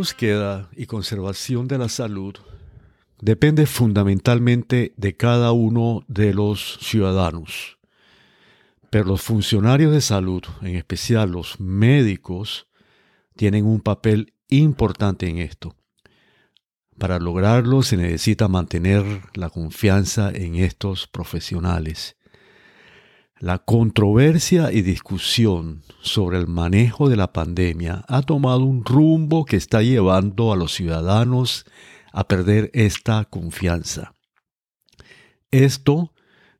búsqueda y conservación de la salud depende fundamentalmente de cada uno de los ciudadanos. Pero los funcionarios de salud, en especial los médicos, tienen un papel importante en esto. Para lograrlo se necesita mantener la confianza en estos profesionales. La controversia y discusión sobre el manejo de la pandemia ha tomado un rumbo que está llevando a los ciudadanos a perder esta confianza. Esto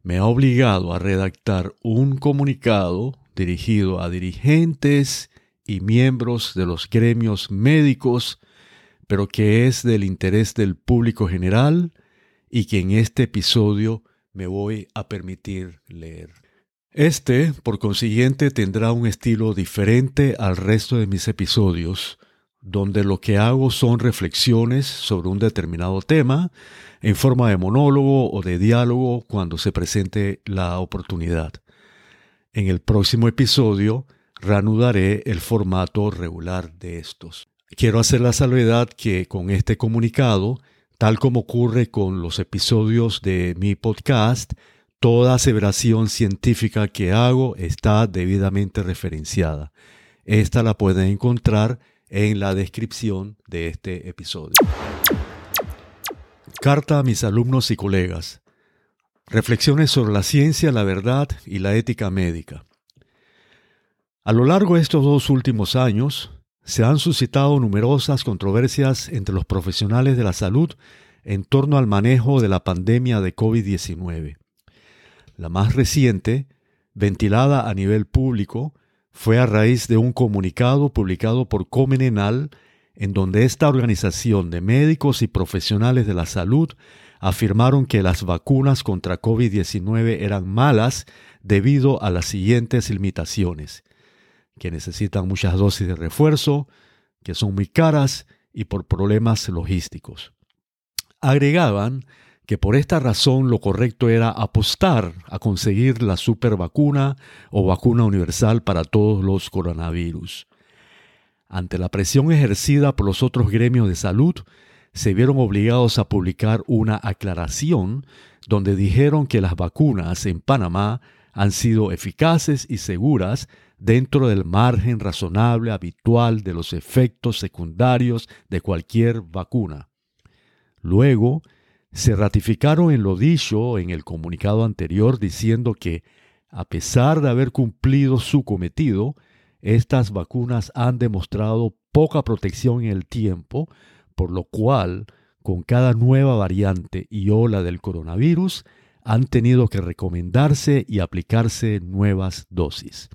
me ha obligado a redactar un comunicado dirigido a dirigentes y miembros de los gremios médicos, pero que es del interés del público general y que en este episodio me voy a permitir leer. Este, por consiguiente, tendrá un estilo diferente al resto de mis episodios, donde lo que hago son reflexiones sobre un determinado tema en forma de monólogo o de diálogo cuando se presente la oportunidad. En el próximo episodio reanudaré el formato regular de estos. Quiero hacer la salvedad que con este comunicado, tal como ocurre con los episodios de mi podcast, toda aseveración científica que hago está debidamente referenciada. Esta la pueden encontrar en la descripción de este episodio. Carta a mis alumnos y colegas. Reflexiones sobre la ciencia, la verdad y la ética médica. A lo largo de estos dos últimos años, se han suscitado numerosas controversias entre los profesionales de la salud en torno al manejo de la pandemia de COVID-19. La más reciente, ventilada a nivel público, fue a raíz de un comunicado publicado por Comenenal en donde esta organización de médicos y profesionales de la salud afirmaron que las vacunas contra COVID-19 eran malas debido a las siguientes limitaciones, que necesitan muchas dosis de refuerzo, que son muy caras y por problemas logísticos. Agregaban que por esta razón lo correcto era apostar a conseguir la super vacuna o vacuna universal para todos los coronavirus. Ante la presión ejercida por los otros gremios de salud, se vieron obligados a publicar una aclaración donde dijeron que las vacunas en Panamá han sido eficaces y seguras dentro del margen razonable habitual de los efectos secundarios de cualquier vacuna. Luego, se ratificaron en lo dicho en el comunicado anterior diciendo que, a pesar de haber cumplido su cometido, estas vacunas han demostrado poca protección en el tiempo, por lo cual, con cada nueva variante y ola del coronavirus, han tenido que recomendarse y aplicarse nuevas dosis.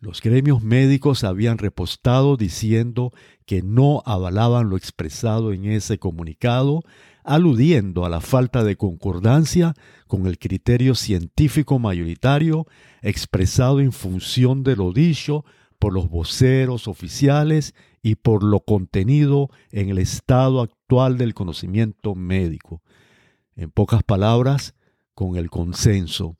Los gremios médicos habían repostado diciendo que no avalaban lo expresado en ese comunicado, aludiendo a la falta de concordancia con el criterio científico mayoritario expresado en función de lo dicho por los voceros oficiales y por lo contenido en el estado actual del conocimiento médico. En pocas palabras, con el consenso.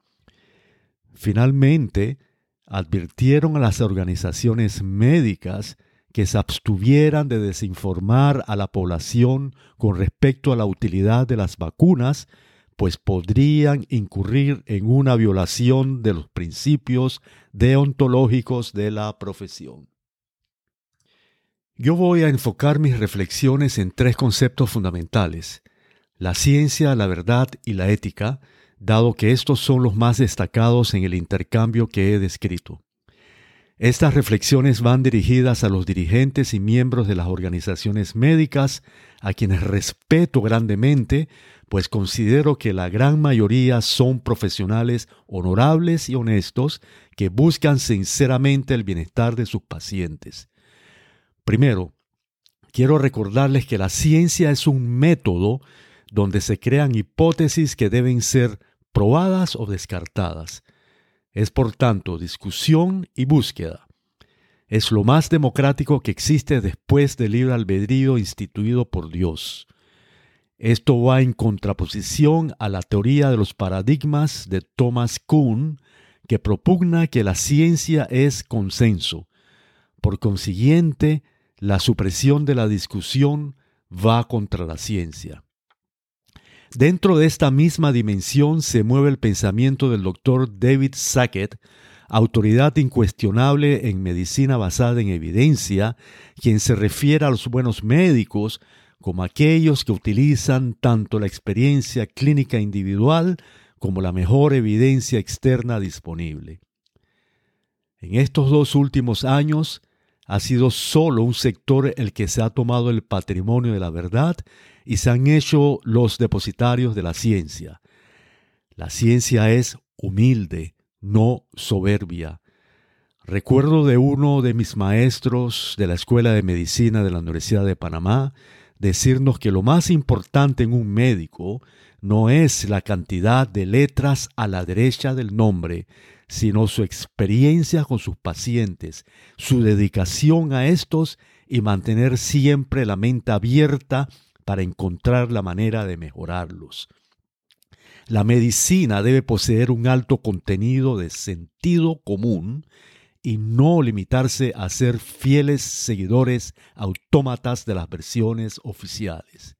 Finalmente, advirtieron a las organizaciones médicas que se abstuvieran de desinformar a la población con respecto a la utilidad de las vacunas, pues podrían incurrir en una violación de los principios deontológicos de la profesión. Yo voy a enfocar mis reflexiones en tres conceptos fundamentales, la ciencia, la verdad y la ética, dado que estos son los más destacados en el intercambio que he descrito. Estas reflexiones van dirigidas a los dirigentes y miembros de las organizaciones médicas, a quienes respeto grandemente, pues considero que la gran mayoría son profesionales honorables y honestos que buscan sinceramente el bienestar de sus pacientes. Primero, quiero recordarles que la ciencia es un método donde se crean hipótesis que deben ser probadas o descartadas. Es por tanto discusión y búsqueda. Es lo más democrático que existe después del libre albedrío instituido por Dios. Esto va en contraposición a la teoría de los paradigmas de Thomas Kuhn, que propugna que la ciencia es consenso. Por consiguiente, la supresión de la discusión va contra la ciencia. Dentro de esta misma dimensión se mueve el pensamiento del doctor David Sackett, autoridad incuestionable en medicina basada en evidencia, quien se refiere a los buenos médicos como aquellos que utilizan tanto la experiencia clínica individual como la mejor evidencia externa disponible. En estos dos últimos años ha sido solo un sector el que se ha tomado el patrimonio de la verdad y se han hecho los depositarios de la ciencia. La ciencia es humilde, no soberbia. Recuerdo de uno de mis maestros de la Escuela de Medicina de la Universidad de Panamá decirnos que lo más importante en un médico no es la cantidad de letras a la derecha del nombre, sino su experiencia con sus pacientes, su dedicación a estos y mantener siempre la mente abierta para encontrar la manera de mejorarlos. La medicina debe poseer un alto contenido de sentido común y no limitarse a ser fieles seguidores autómatas de las versiones oficiales.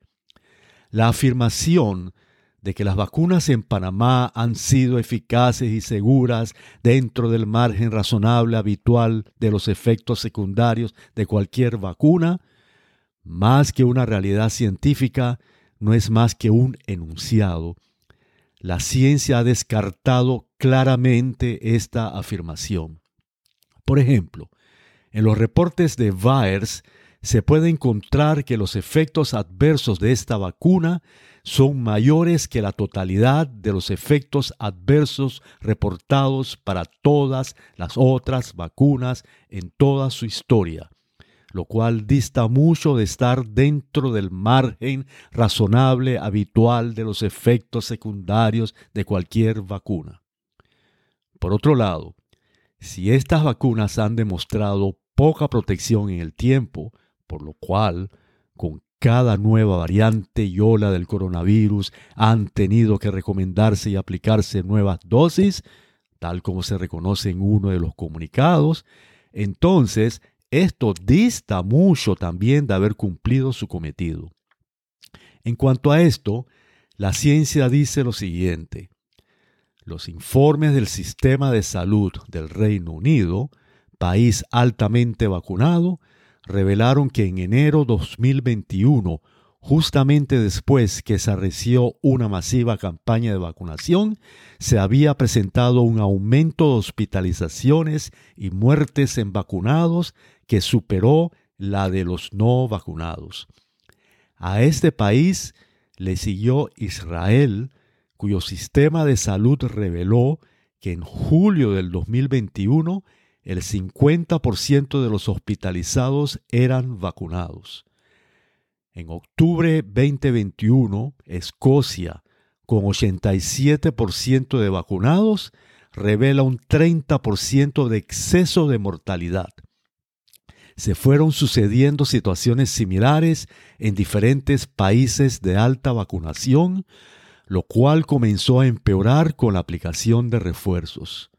La afirmación de que las vacunas en Panamá han sido eficaces y seguras dentro del margen razonable habitual de los efectos secundarios de cualquier vacuna, más que una realidad científica, no es más que un enunciado. La ciencia ha descartado claramente esta afirmación. Por ejemplo, en los reportes de VAERS se puede encontrar que los efectos adversos de esta vacuna son mayores que la totalidad de los efectos adversos reportados para todas las otras vacunas en toda su historia, lo cual dista mucho de estar dentro del margen razonable habitual de los efectos secundarios de cualquier vacuna. Por otro lado, si estas vacunas han demostrado poca protección en el tiempo, por lo cual, con cada nueva variante y ola del coronavirus han tenido que recomendarse y aplicarse nuevas dosis, tal como se reconoce en uno de los comunicados, entonces esto dista mucho también de haber cumplido su cometido. En cuanto a esto, la ciencia dice lo siguiente. Los informes del sistema de salud del Reino Unido, país altamente vacunado, revelaron que en enero 2021, justamente después que se arreció una masiva campaña de vacunación, se había presentado un aumento de hospitalizaciones y muertes en vacunados que superó la de los no vacunados. A este país le siguió Israel, cuyo sistema de salud reveló que en julio del 2021 el 50% de los hospitalizados eran vacunados. En octubre 2021, Escocia, con 87% de vacunados, revela un 30% de exceso de mortalidad. Se fueron sucediendo situaciones similares en diferentes países de alta vacunación, lo cual comenzó a empeorar con la aplicación de refuerzos.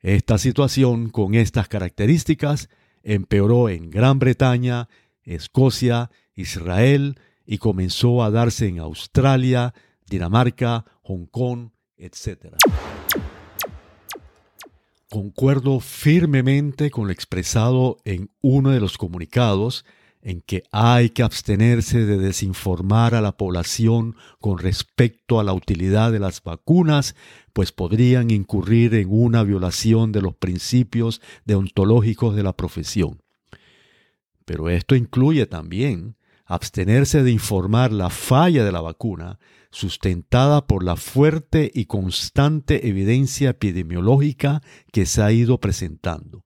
Esta situación con estas características empeoró en Gran Bretaña, Escocia, Israel y comenzó a darse en Australia, Dinamarca, Hong Kong, etc. Concuerdo firmemente con lo expresado en uno de los comunicados en que hay que abstenerse de desinformar a la población con respecto a la utilidad de las vacunas, pues podrían incurrir en una violación de los principios deontológicos de la profesión. Pero esto incluye también abstenerse de informar la falla de la vacuna sustentada por la fuerte y constante evidencia epidemiológica que se ha ido presentando.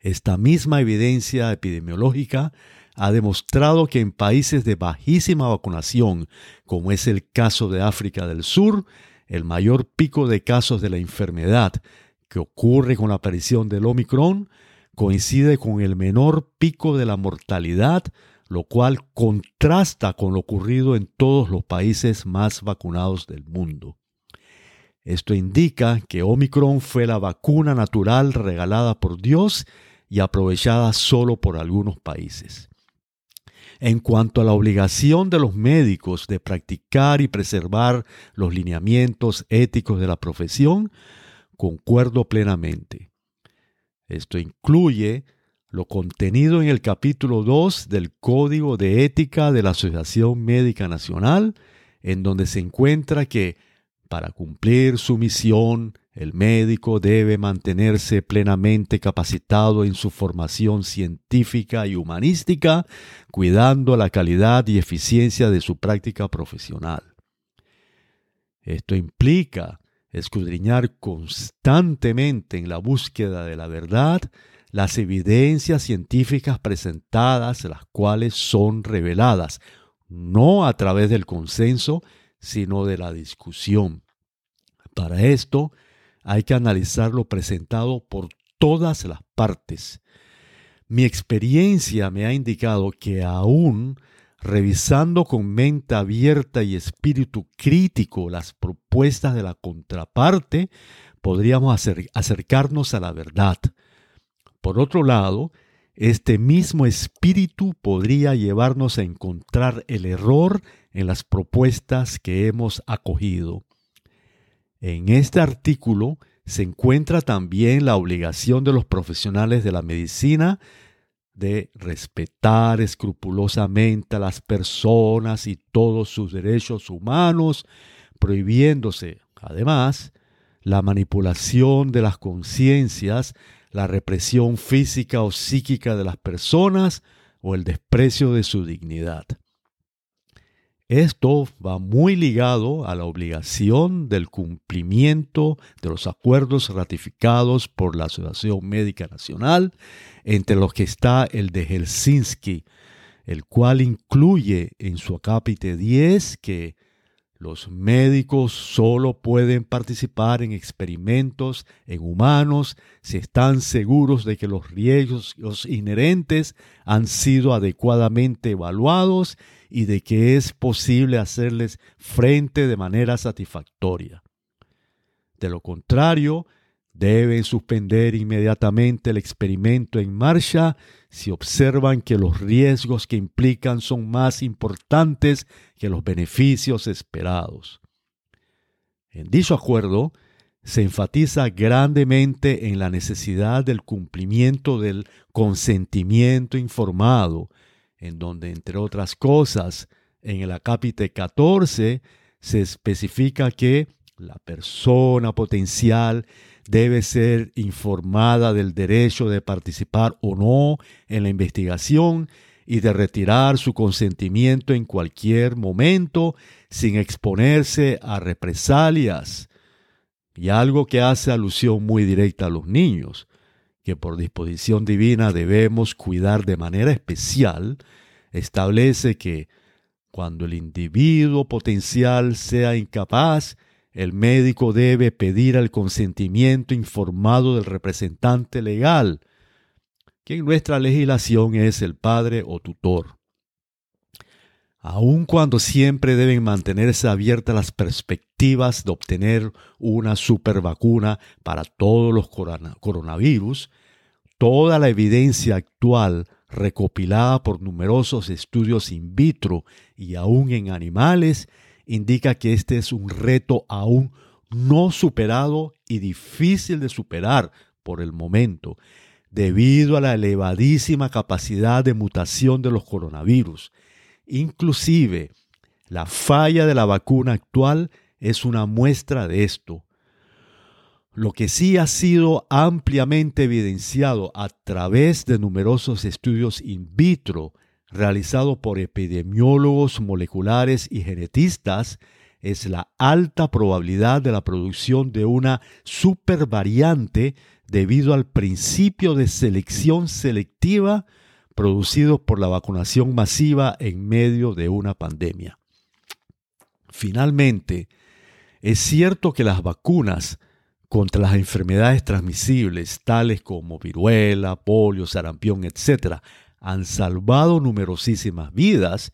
Esta misma evidencia epidemiológica ha demostrado que en países de bajísima vacunación, como es el caso de África del Sur, el mayor pico de casos de la enfermedad que ocurre con la aparición del Omicron coincide con el menor pico de la mortalidad, lo cual contrasta con lo ocurrido en todos los países más vacunados del mundo. Esto indica que Omicron fue la vacuna natural regalada por Dios y aprovechada solo por algunos países. En cuanto a la obligación de los médicos de practicar y preservar los lineamientos éticos de la profesión, concuerdo plenamente. Esto incluye lo contenido en el capítulo 2 del Código de Ética de la Asociación Médica Nacional, en donde se encuentra que para cumplir su misión, el médico debe mantenerse plenamente capacitado en su formación científica y humanística, cuidando la calidad y eficiencia de su práctica profesional. Esto implica escudriñar constantemente en la búsqueda de la verdad las evidencias científicas presentadas, las cuales son reveladas, no a través del consenso, sino de la discusión. Para esto, hay que analizar lo presentado por todas las partes. Mi experiencia me ha indicado que aún revisando con mente abierta y espíritu crítico las propuestas de la contraparte, podríamos acercarnos a la verdad. Por otro lado, este mismo espíritu podría llevarnos a encontrar el error en las propuestas que hemos acogido. En este artículo se encuentra también la obligación de los profesionales de la medicina de respetar escrupulosamente a las personas y todos sus derechos humanos, prohibiéndose, además, la manipulación de las conciencias, la represión física o psíquica de las personas o el desprecio de su dignidad. Esto va muy ligado a la obligación del cumplimiento de los acuerdos ratificados por la Asociación Médica Nacional, entre los que está el de Helsinki, el cual incluye en su acápite 10 que los médicos solo pueden participar en experimentos en humanos si están seguros de que los riesgos inherentes han sido adecuadamente evaluados y de que es posible hacerles frente de manera satisfactoria. De lo contrario, deben suspender inmediatamente el experimento en marcha si observan que los riesgos que implican son más importantes que los beneficios esperados. En dicho acuerdo, se enfatiza grandemente en la necesidad del cumplimiento del consentimiento informado, en donde, entre otras cosas, en el acápite 14 se especifica que la persona potencial debe ser informada del derecho de participar o no en la investigación y de retirar su consentimiento en cualquier momento sin exponerse a represalias. Y algo que hace alusión muy directa a los niños, que por disposición divina debemos cuidar de manera especial, establece que cuando el individuo potencial sea incapaz el médico debe pedir el consentimiento informado del representante legal, que en nuestra legislación es el padre o tutor. Aun cuando siempre deben mantenerse abiertas las perspectivas de obtener una supervacuna para todos los coronavirus, toda la evidencia actual recopilada por numerosos estudios in vitro y aún en animales indica que este es un reto aún no superado y difícil de superar por el momento, debido a la elevadísima capacidad de mutación de los coronavirus. Inclusive, la falla de la vacuna actual es una muestra de esto. Lo que sí ha sido ampliamente evidenciado a través de numerosos estudios in vitro realizado por epidemiólogos moleculares y genetistas es la alta probabilidad de la producción de una supervariante debido al principio de selección selectiva producido por la vacunación masiva en medio de una pandemia. Finalmente, es cierto que las vacunas contra las enfermedades transmisibles tales como viruela, polio, sarampión, etc., han salvado numerosísimas vidas,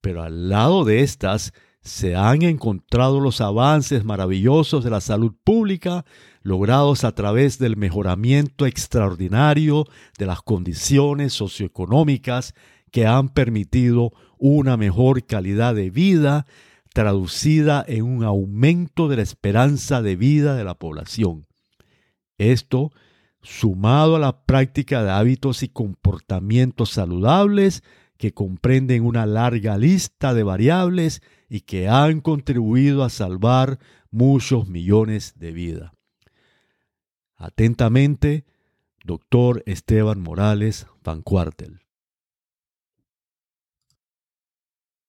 pero al lado de estas se han encontrado los avances maravillosos de la salud pública logrados a través del mejoramiento extraordinario de las condiciones socioeconómicas que han permitido una mejor calidad de vida traducida en un aumento de la esperanza de vida de la población. Esto, sumado a la práctica de hábitos y comportamientos saludables que comprenden una larga lista de variables y que han contribuido a salvar muchos millones de vidas. Atentamente, doctor Esteban Morales Van Cuartel.